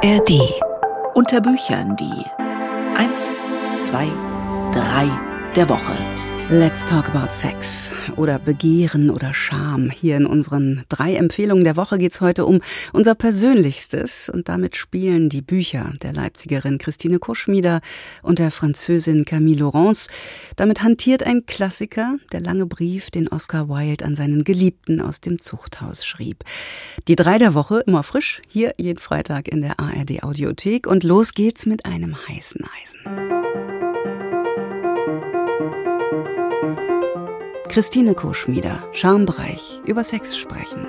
ARD. Unter Büchern die 1, 2, 3 der Woche. Let's talk about Sex oder Begehren oder Scham. Hier in unseren drei Empfehlungen der Woche geht es heute um unser Persönlichstes und damit spielen die Bücher der Leipzigerin Christine Koschmieder und der Französin Camille Laurence. Damit hantiert ein Klassiker, der lange Brief, den Oscar Wilde an seinen Geliebten aus dem Zuchthaus schrieb. Die drei der Woche immer frisch, hier jeden Freitag in der ARD Audiothek und los geht's mit einem heißen Eisen. Christine Koschmieder, Schambereich, über Sex sprechen.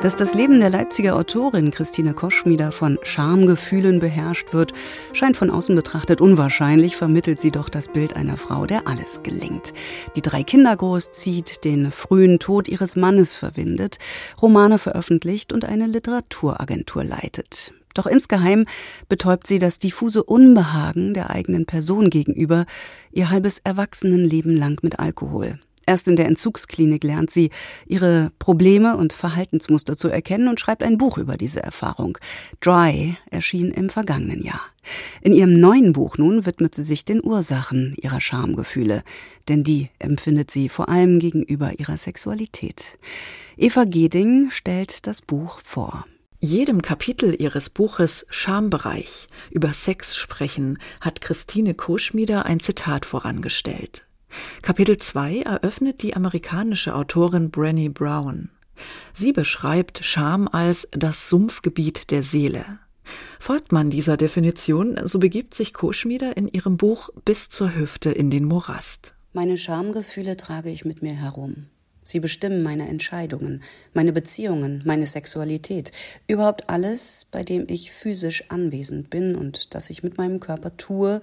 Dass das Leben der Leipziger Autorin Christine Koschmieder von Schamgefühlen beherrscht wird, scheint von außen betrachtet unwahrscheinlich, vermittelt sie doch das Bild einer Frau, der alles gelingt. Die drei Kinder großzieht, den frühen Tod ihres Mannes verwindet, Romane veröffentlicht und eine Literaturagentur leitet. Doch insgeheim betäubt sie das diffuse Unbehagen der eigenen Person gegenüber ihr halbes Erwachsenenleben lang mit Alkohol. Erst in der Entzugsklinik lernt sie, ihre Probleme und Verhaltensmuster zu erkennen und schreibt ein Buch über diese Erfahrung. Dry erschien im vergangenen Jahr. In ihrem neuen Buch nun widmet sie sich den Ursachen ihrer Schamgefühle, denn die empfindet sie vor allem gegenüber ihrer Sexualität. Eva Geding stellt das Buch vor. Jedem Kapitel ihres Buches Schambereich über Sex sprechen hat Christine Koschmieder ein Zitat vorangestellt. Kapitel 2 eröffnet die amerikanische Autorin Brenny Brown. Sie beschreibt Scham als das Sumpfgebiet der Seele. Folgt man dieser Definition, so begibt sich Koschmieder in ihrem Buch bis zur Hüfte in den Morast. Meine Schamgefühle trage ich mit mir herum. Sie bestimmen meine Entscheidungen, meine Beziehungen, meine Sexualität, überhaupt alles, bei dem ich physisch anwesend bin und das ich mit meinem Körper tue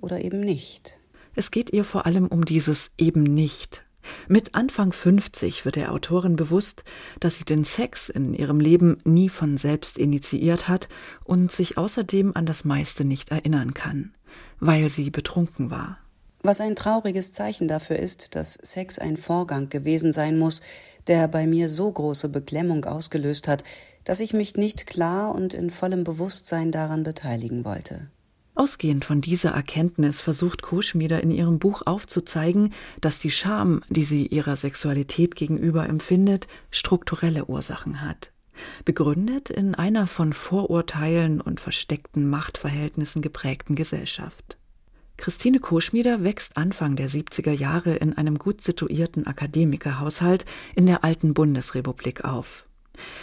oder eben nicht. Es geht ihr vor allem um dieses eben nicht. Mit Anfang 50 wird der Autorin bewusst, dass sie den Sex in ihrem Leben nie von selbst initiiert hat und sich außerdem an das meiste nicht erinnern kann, weil sie betrunken war. Was ein trauriges Zeichen dafür ist, dass Sex ein Vorgang gewesen sein muss, der bei mir so große Beklemmung ausgelöst hat, dass ich mich nicht klar und in vollem Bewusstsein daran beteiligen wollte. Ausgehend von dieser Erkenntnis versucht Koschmieder in ihrem Buch aufzuzeigen, dass die Scham, die sie ihrer Sexualität gegenüber empfindet, strukturelle Ursachen hat. Begründet in einer von Vorurteilen und versteckten Machtverhältnissen geprägten Gesellschaft. Christine Koschmieder wächst Anfang der 70er Jahre in einem gut situierten Akademikerhaushalt in der alten Bundesrepublik auf.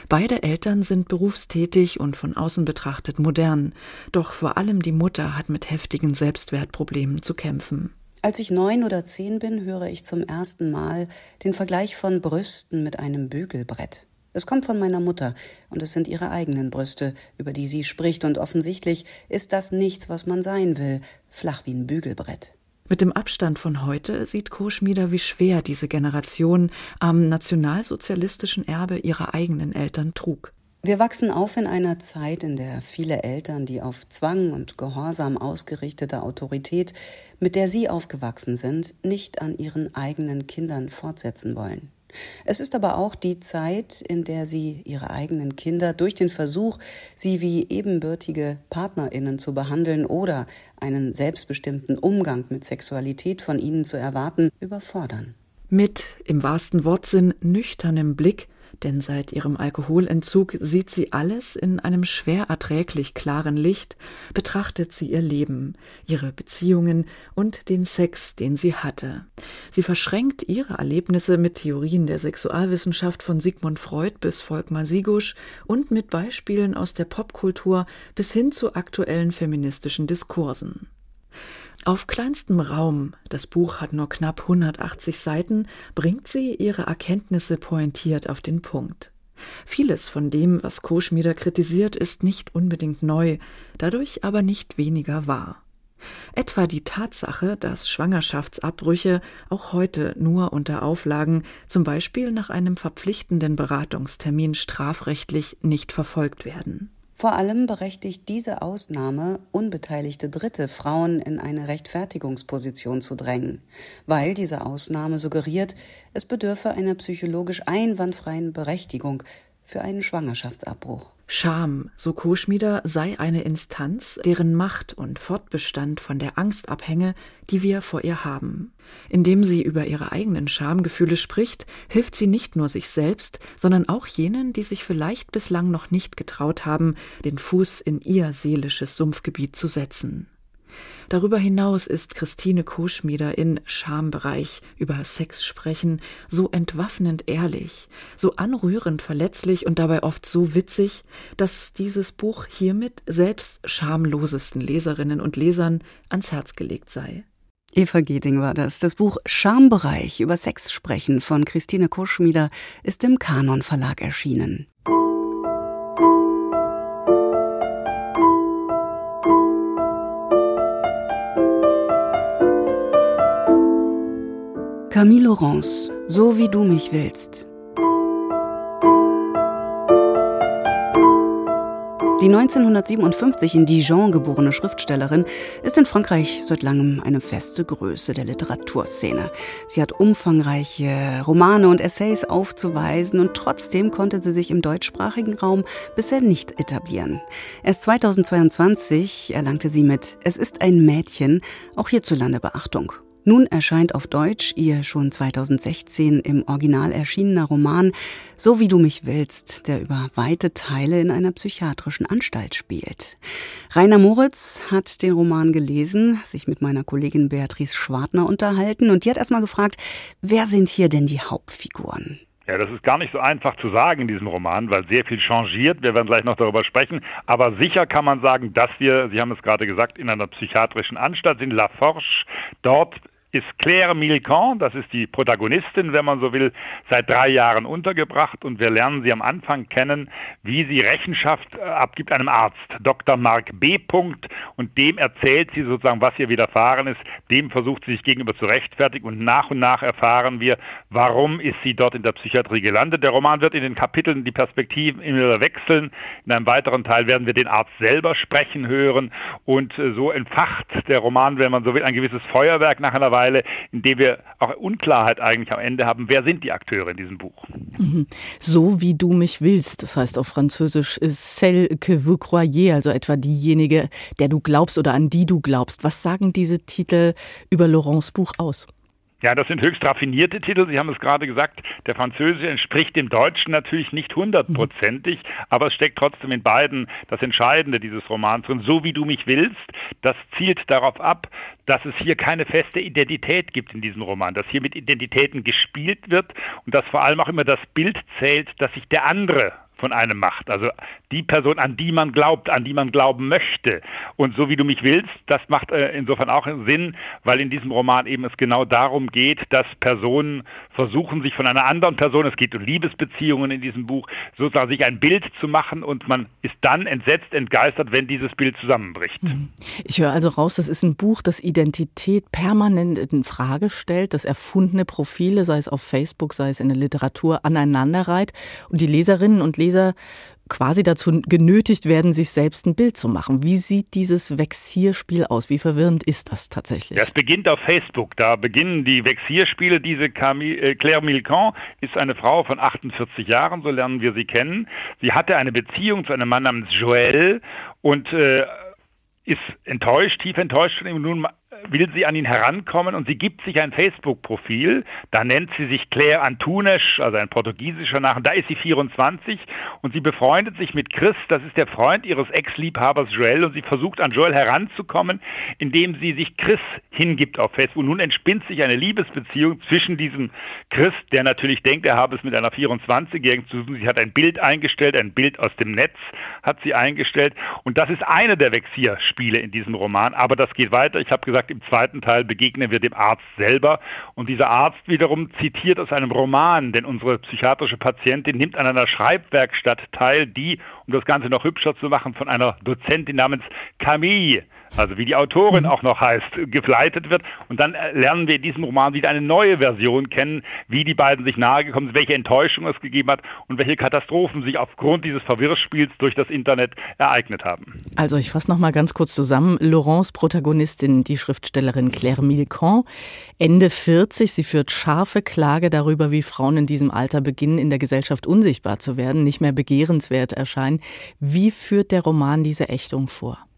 Beide Eltern sind berufstätig und von außen betrachtet modern, doch vor allem die Mutter hat mit heftigen Selbstwertproblemen zu kämpfen. Als ich neun oder zehn bin, höre ich zum ersten Mal den Vergleich von Brüsten mit einem Bügelbrett. Es kommt von meiner Mutter, und es sind ihre eigenen Brüste, über die sie spricht, und offensichtlich ist das nichts, was man sein will, flach wie ein Bügelbrett. Mit dem Abstand von heute sieht Koschmieder, wie schwer diese Generation am nationalsozialistischen Erbe ihrer eigenen Eltern trug. Wir wachsen auf in einer Zeit, in der viele Eltern die auf Zwang und Gehorsam ausgerichtete Autorität, mit der sie aufgewachsen sind, nicht an ihren eigenen Kindern fortsetzen wollen. Es ist aber auch die Zeit, in der sie ihre eigenen Kinder durch den Versuch, sie wie ebenbürtige Partnerinnen zu behandeln oder einen selbstbestimmten Umgang mit Sexualität von ihnen zu erwarten, überfordern. Mit im wahrsten Wortsinn nüchternem Blick denn seit ihrem Alkoholentzug sieht sie alles in einem schwer erträglich klaren Licht, betrachtet sie ihr Leben, ihre Beziehungen und den Sex, den sie hatte. Sie verschränkt ihre Erlebnisse mit Theorien der Sexualwissenschaft von Sigmund Freud bis Volkmar Sigusch und mit Beispielen aus der Popkultur bis hin zu aktuellen feministischen Diskursen. Auf kleinstem Raum, das Buch hat nur knapp 180 Seiten, bringt sie ihre Erkenntnisse pointiert auf den Punkt. Vieles von dem, was Koschmieder kritisiert, ist nicht unbedingt neu, dadurch aber nicht weniger wahr. Etwa die Tatsache, dass Schwangerschaftsabbrüche auch heute nur unter Auflagen, zum Beispiel nach einem verpflichtenden Beratungstermin strafrechtlich nicht verfolgt werden. Vor allem berechtigt diese Ausnahme unbeteiligte Dritte, Frauen in eine Rechtfertigungsposition zu drängen, weil diese Ausnahme suggeriert, es bedürfe einer psychologisch einwandfreien Berechtigung für einen Schwangerschaftsabbruch. Scham, so Koschmieder, sei eine Instanz, deren Macht und Fortbestand von der Angst abhänge, die wir vor ihr haben. Indem sie über ihre eigenen Schamgefühle spricht, hilft sie nicht nur sich selbst, sondern auch jenen, die sich vielleicht bislang noch nicht getraut haben, den Fuß in ihr seelisches Sumpfgebiet zu setzen. Darüber hinaus ist Christine Koschmieder in Schambereich über Sex sprechen so entwaffnend ehrlich, so anrührend verletzlich und dabei oft so witzig, dass dieses Buch hiermit selbst schamlosesten Leserinnen und Lesern ans Herz gelegt sei. Eva Geding war das. Das Buch Schambereich über Sex sprechen von Christine Koschmieder ist im Kanon Verlag erschienen. Camille Laurence, So wie du mich willst. Die 1957 in Dijon geborene Schriftstellerin ist in Frankreich seit langem eine feste Größe der Literaturszene. Sie hat umfangreiche Romane und Essays aufzuweisen und trotzdem konnte sie sich im deutschsprachigen Raum bisher nicht etablieren. Erst 2022 erlangte sie mit Es ist ein Mädchen auch hierzulande Beachtung. Nun erscheint auf Deutsch ihr schon 2016 im Original erschienener Roman So wie du mich willst, der über weite Teile in einer psychiatrischen Anstalt spielt. Rainer Moritz hat den Roman gelesen, sich mit meiner Kollegin Beatrice Schwartner unterhalten und die hat erstmal gefragt, wer sind hier denn die Hauptfiguren? Ja, das ist gar nicht so einfach zu sagen in diesem Roman, weil sehr viel changiert. Wir werden gleich noch darüber sprechen. Aber sicher kann man sagen, dass wir, Sie haben es gerade gesagt, in einer psychiatrischen Anstalt sind, La Forge. Dort ist Claire Milcan, das ist die Protagonistin, wenn man so will, seit drei Jahren untergebracht und wir lernen sie am Anfang kennen, wie sie Rechenschaft äh, abgibt einem Arzt, Dr. Mark B. Und dem erzählt sie sozusagen, was ihr widerfahren ist, dem versucht sie sich gegenüber zu rechtfertigen und nach und nach erfahren wir, warum ist sie dort in der Psychiatrie gelandet. Der Roman wird in den Kapiteln die Perspektiven immer wechseln. In einem weiteren Teil werden wir den Arzt selber sprechen hören und äh, so entfacht der Roman, wenn man so will, ein gewisses Feuerwerk nach einer Weile Weile, in dem wir auch Unklarheit eigentlich am Ende haben, wer sind die Akteure in diesem Buch. Mhm. So wie du mich willst, das heißt auf Französisch celle que vous croyez, also etwa diejenige, der du glaubst oder an die du glaubst. Was sagen diese Titel über Laurents Buch aus? Ja, das sind höchst raffinierte Titel. Sie haben es gerade gesagt, der Französische entspricht dem Deutschen natürlich nicht hundertprozentig, aber es steckt trotzdem in beiden das Entscheidende dieses Romans drin. So wie du mich willst, das zielt darauf ab, dass es hier keine feste Identität gibt in diesem Roman, dass hier mit Identitäten gespielt wird und dass vor allem auch immer das Bild zählt, dass sich der andere von einem macht. Also die Person, an die man glaubt, an die man glauben möchte. Und so wie du mich willst, das macht äh, insofern auch Sinn, weil in diesem Roman eben es genau darum geht, dass Personen versuchen, sich von einer anderen Person, es geht um Liebesbeziehungen in diesem Buch, sozusagen sich ein Bild zu machen und man ist dann entsetzt, entgeistert, wenn dieses Bild zusammenbricht. Mhm. Ich höre also raus, das ist ein Buch, das Identität permanent in Frage stellt, das erfundene Profile, sei es auf Facebook, sei es in der Literatur, aneinanderreiht und die Leserinnen und Leser Leser quasi dazu genötigt werden, sich selbst ein Bild zu machen. Wie sieht dieses Vexierspiel aus? Wie verwirrend ist das tatsächlich? Das beginnt auf Facebook. Da beginnen die Vexierspiele. Diese Camille, äh, Claire Milcan ist eine Frau von 48 Jahren, so lernen wir sie kennen. Sie hatte eine Beziehung zu einem Mann namens Joel und äh, ist enttäuscht, tief enttäuscht von ihm. Nun will sie an ihn herankommen und sie gibt sich ein Facebook-Profil. Da nennt sie sich Claire Antunes, also ein portugiesischer Name. Da ist sie 24 und sie befreundet sich mit Chris, das ist der Freund ihres Ex-Liebhabers Joel und sie versucht an Joel heranzukommen, indem sie sich Chris hingibt auf Facebook. Und nun entspinnt sich eine Liebesbeziehung zwischen diesem Chris, der natürlich denkt, er habe es mit einer 24-Jährigen zu tun. Sie hat ein Bild eingestellt, ein Bild aus dem Netz hat sie eingestellt und das ist eine der Vexierspiele in diesem Roman. Aber das geht weiter. Ich habe gesagt, gesagt, im zweiten Teil begegnen wir dem Arzt selber. Und dieser Arzt wiederum zitiert aus einem Roman, denn unsere psychiatrische Patientin nimmt an einer Schreibwerkstatt teil, die, um das Ganze noch hübscher zu machen, von einer Dozentin namens Camille also wie die Autorin mhm. auch noch heißt, gefleitet wird. Und dann äh, lernen wir in diesem Roman wieder eine neue Version kennen, wie die beiden sich nahegekommen sind, welche Enttäuschung es gegeben hat und welche Katastrophen sich aufgrund dieses Verwirrspiels durch das Internet ereignet haben. Also ich fasse noch mal ganz kurz zusammen. Laurence Protagonistin, die Schriftstellerin Claire Milcon, Ende 40. Sie führt scharfe Klage darüber, wie Frauen in diesem Alter beginnen, in der Gesellschaft unsichtbar zu werden, nicht mehr begehrenswert erscheinen. Wie führt der Roman diese Ächtung vor?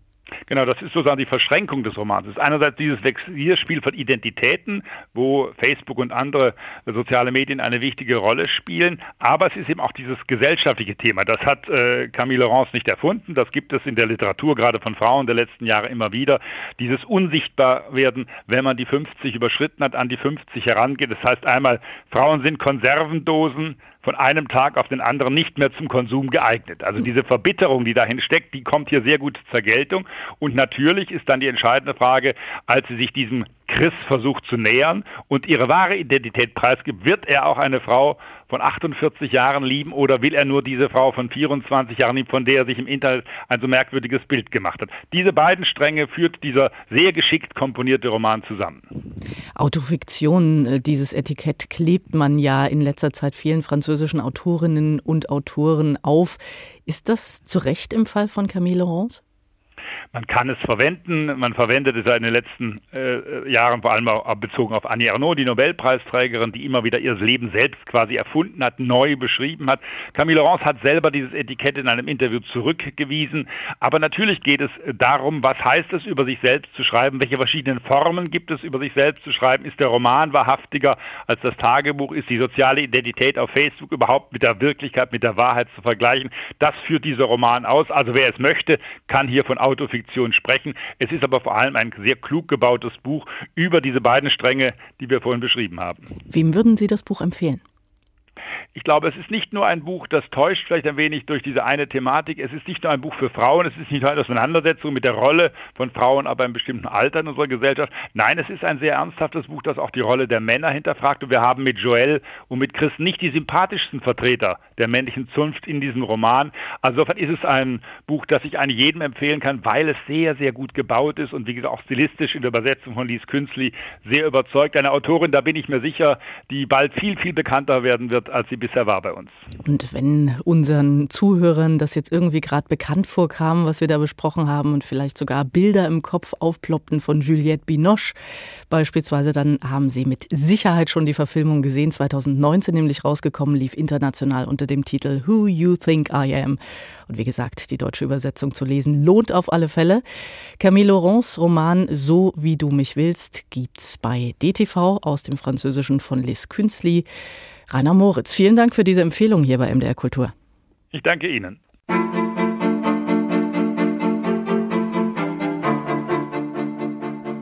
Genau, das ist sozusagen die Verschränkung des Romans. Es ist einerseits dieses Wechselspiel von Identitäten, wo Facebook und andere soziale Medien eine wichtige Rolle spielen, aber es ist eben auch dieses gesellschaftliche Thema. Das hat äh, Camille Laurence nicht erfunden, das gibt es in der Literatur, gerade von Frauen der letzten Jahre immer wieder. Dieses Unsichtbarwerden, wenn man die 50 überschritten hat, an die 50 herangeht. Das heißt einmal, Frauen sind Konservendosen, von einem Tag auf den anderen nicht mehr zum Konsum geeignet. Also diese Verbitterung, die dahin steckt, die kommt hier sehr gut zur Geltung. Und natürlich ist dann die entscheidende Frage, als sie sich diesem Chris versucht zu nähern und ihre wahre Identität preisgibt, wird er auch eine Frau von 48 Jahren lieben oder will er nur diese Frau von 24 Jahren lieben, von der er sich im Internet ein so merkwürdiges Bild gemacht hat? Diese beiden Stränge führt dieser sehr geschickt komponierte Roman zusammen. Autofiktion, äh, dieses Etikett klebt man ja in letzter Zeit vielen französischen Autorinnen und Autoren auf. Ist das zu Recht im Fall von Camille Laurence? Man kann es verwenden. Man verwendet es in den letzten äh, Jahren vor allem auch bezogen auf Annie Ernaux, die Nobelpreisträgerin, die immer wieder ihr Leben selbst quasi erfunden hat, neu beschrieben hat. Camille Laurence hat selber dieses Etikett in einem Interview zurückgewiesen. Aber natürlich geht es darum, was heißt es, über sich selbst zu schreiben, welche verschiedenen Formen gibt es, über sich selbst zu schreiben. Ist der Roman wahrhaftiger als das Tagebuch? Ist die soziale Identität auf Facebook überhaupt mit der Wirklichkeit, mit der Wahrheit zu vergleichen? Das führt dieser Roman aus. Also wer es möchte, kann hier von Autofiktion Fiktion sprechen. Es ist aber vor allem ein sehr klug gebautes Buch über diese beiden Stränge, die wir vorhin beschrieben haben. Wem würden Sie das Buch empfehlen? Ich glaube, es ist nicht nur ein Buch, das täuscht vielleicht ein wenig durch diese eine Thematik. Es ist nicht nur ein Buch für Frauen, es ist nicht nur eine Auseinandersetzung mit der Rolle von Frauen ab einem bestimmten Alter in unserer Gesellschaft. Nein, es ist ein sehr ernsthaftes Buch, das auch die Rolle der Männer hinterfragt. Und wir haben mit Joel und mit Chris nicht die sympathischsten Vertreter der männlichen Zunft in diesem Roman. Also insofern ist es ein Buch, das ich eigentlich jedem empfehlen kann, weil es sehr, sehr gut gebaut ist und wie gesagt auch stilistisch in der Übersetzung von Lies Künzli sehr überzeugt. Eine Autorin, da bin ich mir sicher, die bald viel, viel bekannter werden wird, als sie bisher war bei uns. Und wenn unseren Zuhörern das jetzt irgendwie gerade bekannt vorkam, was wir da besprochen haben und vielleicht sogar Bilder im Kopf aufploppten von Juliette Binoche beispielsweise, dann haben sie mit Sicherheit schon die Verfilmung gesehen. 2019 nämlich rausgekommen, lief international unter dem Titel Who You Think I Am. Und wie gesagt, die deutsche Übersetzung zu lesen lohnt auf alle Fälle. Camille Laurents Roman So wie du mich willst gibt's bei DTV aus dem Französischen von Liz Künzli. Rainer Moritz, vielen Dank für diese Empfehlung hier bei MDR Kultur. Ich danke Ihnen.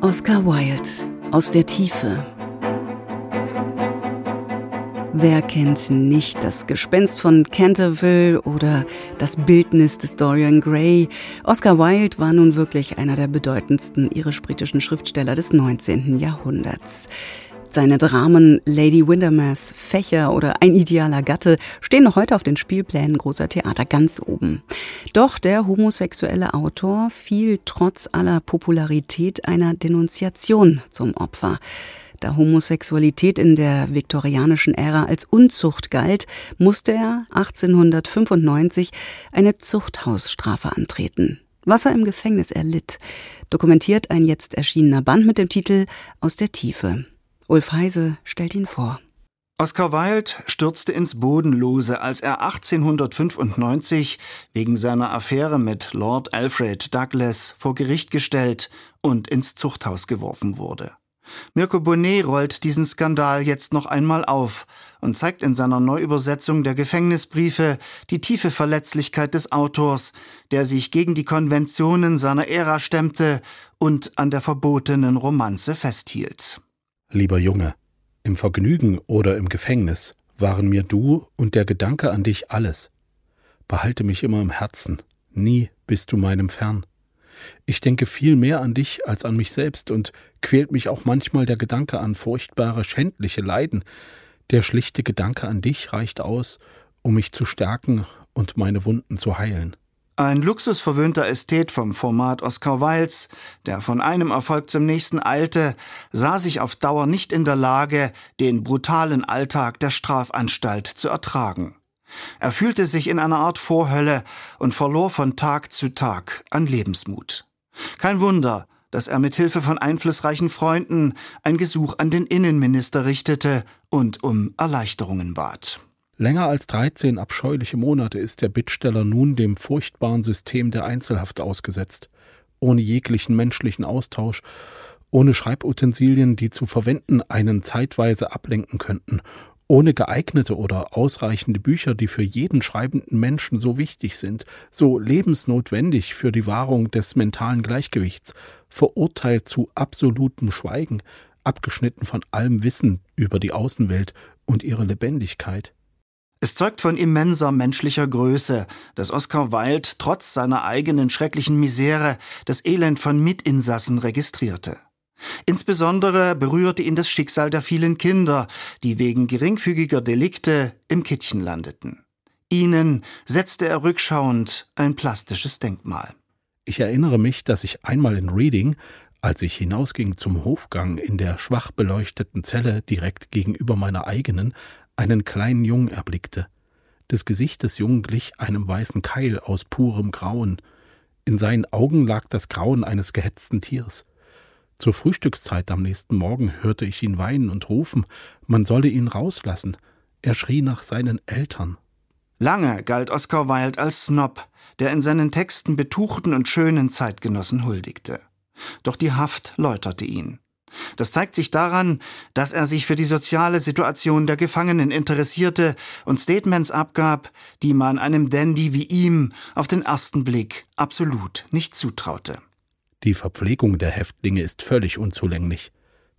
Oscar Wilde aus der Tiefe. Wer kennt nicht das Gespenst von Canterville oder das Bildnis des Dorian Gray? Oscar Wilde war nun wirklich einer der bedeutendsten irisch-britischen Schriftsteller des 19. Jahrhunderts. Seine Dramen Lady Windermere's Fächer oder Ein idealer Gatte stehen noch heute auf den Spielplänen großer Theater ganz oben. Doch der homosexuelle Autor fiel trotz aller Popularität einer Denunziation zum Opfer. Da Homosexualität in der viktorianischen Ära als Unzucht galt, musste er 1895 eine Zuchthausstrafe antreten. Was er im Gefängnis erlitt, dokumentiert ein jetzt erschienener Band mit dem Titel Aus der Tiefe. Ulf Heise stellt ihn vor. Oscar Wilde stürzte ins Bodenlose, als er 1895 wegen seiner Affäre mit Lord Alfred Douglas vor Gericht gestellt und ins Zuchthaus geworfen wurde. Mirko Bonnet rollt diesen Skandal jetzt noch einmal auf und zeigt in seiner Neuübersetzung der Gefängnisbriefe die tiefe Verletzlichkeit des Autors, der sich gegen die Konventionen seiner Ära stemmte und an der verbotenen Romanze festhielt. Lieber Junge, im Vergnügen oder im Gefängnis waren mir du und der Gedanke an dich alles. Behalte mich immer im Herzen, nie bist du meinem fern. Ich denke viel mehr an dich als an mich selbst und quält mich auch manchmal der Gedanke an furchtbare, schändliche Leiden. Der schlichte Gedanke an dich reicht aus, um mich zu stärken und meine Wunden zu heilen. Ein luxusverwöhnter Ästhet vom Format Oscar Wildes, der von einem Erfolg zum nächsten eilte, sah sich auf Dauer nicht in der Lage, den brutalen Alltag der Strafanstalt zu ertragen. Er fühlte sich in einer Art Vorhölle und verlor von Tag zu Tag an Lebensmut. Kein Wunder, dass er mit Hilfe von einflussreichen Freunden ein Gesuch an den Innenminister richtete und um Erleichterungen bat. Länger als 13 abscheuliche Monate ist der Bittsteller nun dem furchtbaren System der Einzelhaft ausgesetzt, ohne jeglichen menschlichen Austausch, ohne Schreibutensilien, die zu verwenden einen zeitweise ablenken könnten, ohne geeignete oder ausreichende Bücher, die für jeden schreibenden Menschen so wichtig sind, so lebensnotwendig für die Wahrung des mentalen Gleichgewichts, verurteilt zu absolutem Schweigen, abgeschnitten von allem Wissen über die Außenwelt und ihre Lebendigkeit. Es zeugt von immenser menschlicher Größe, dass Oscar Wilde trotz seiner eigenen schrecklichen Misere das Elend von Mitinsassen registrierte. Insbesondere berührte ihn das Schicksal der vielen Kinder, die wegen geringfügiger Delikte im Kittchen landeten. Ihnen setzte er rückschauend ein plastisches Denkmal. Ich erinnere mich, dass ich einmal in Reading, als ich hinausging zum Hofgang in der schwach beleuchteten Zelle direkt gegenüber meiner eigenen, einen kleinen Jungen erblickte. Das Gesicht des Jungen glich einem weißen Keil aus purem Grauen. In seinen Augen lag das Grauen eines gehetzten Tiers. Zur Frühstückszeit am nächsten Morgen hörte ich ihn weinen und rufen, man solle ihn rauslassen. Er schrie nach seinen Eltern. Lange galt Oscar Wilde als Snob, der in seinen Texten betuchten und schönen Zeitgenossen huldigte. Doch die Haft läuterte ihn. Das zeigt sich daran, dass er sich für die soziale Situation der Gefangenen interessierte und Statements abgab, die man einem Dandy wie ihm auf den ersten Blick absolut nicht zutraute. Die Verpflegung der Häftlinge ist völlig unzulänglich.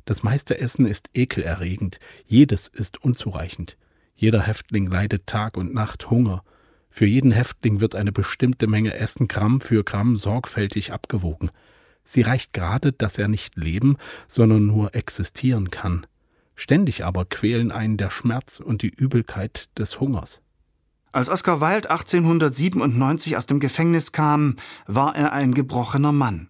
Das meiste Essen ist ekelerregend, jedes ist unzureichend. Jeder Häftling leidet Tag und Nacht Hunger. Für jeden Häftling wird eine bestimmte Menge Essen Gramm für Gramm sorgfältig abgewogen. Sie reicht gerade, dass er nicht leben, sondern nur existieren kann. Ständig aber quälen einen der Schmerz und die Übelkeit des Hungers. Als Oscar Wilde 1897 aus dem Gefängnis kam, war er ein gebrochener Mann.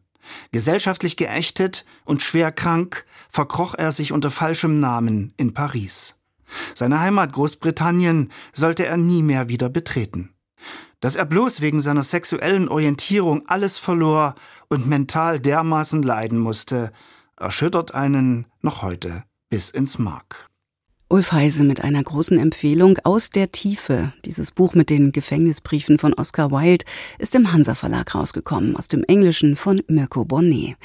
Gesellschaftlich geächtet und schwer krank verkroch er sich unter falschem Namen in Paris. Seine Heimat Großbritannien sollte er nie mehr wieder betreten dass er bloß wegen seiner sexuellen Orientierung alles verlor und mental dermaßen leiden musste, erschüttert einen noch heute bis ins Mark. Ulf Heise mit einer großen Empfehlung aus der Tiefe. Dieses Buch mit den Gefängnisbriefen von Oscar Wilde ist im Hansa Verlag rausgekommen, aus dem Englischen von Mirko Bonnet.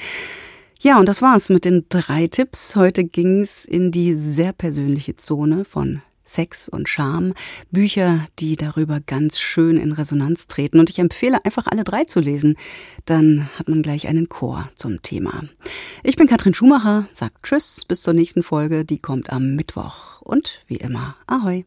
Ja, und das war's mit den drei Tipps. Heute ging's in die sehr persönliche Zone von Sex und Scham, Bücher, die darüber ganz schön in Resonanz treten. Und ich empfehle einfach alle drei zu lesen. Dann hat man gleich einen Chor zum Thema. Ich bin Katrin Schumacher, sagt Tschüss, bis zur nächsten Folge. Die kommt am Mittwoch. Und wie immer, Ahoi.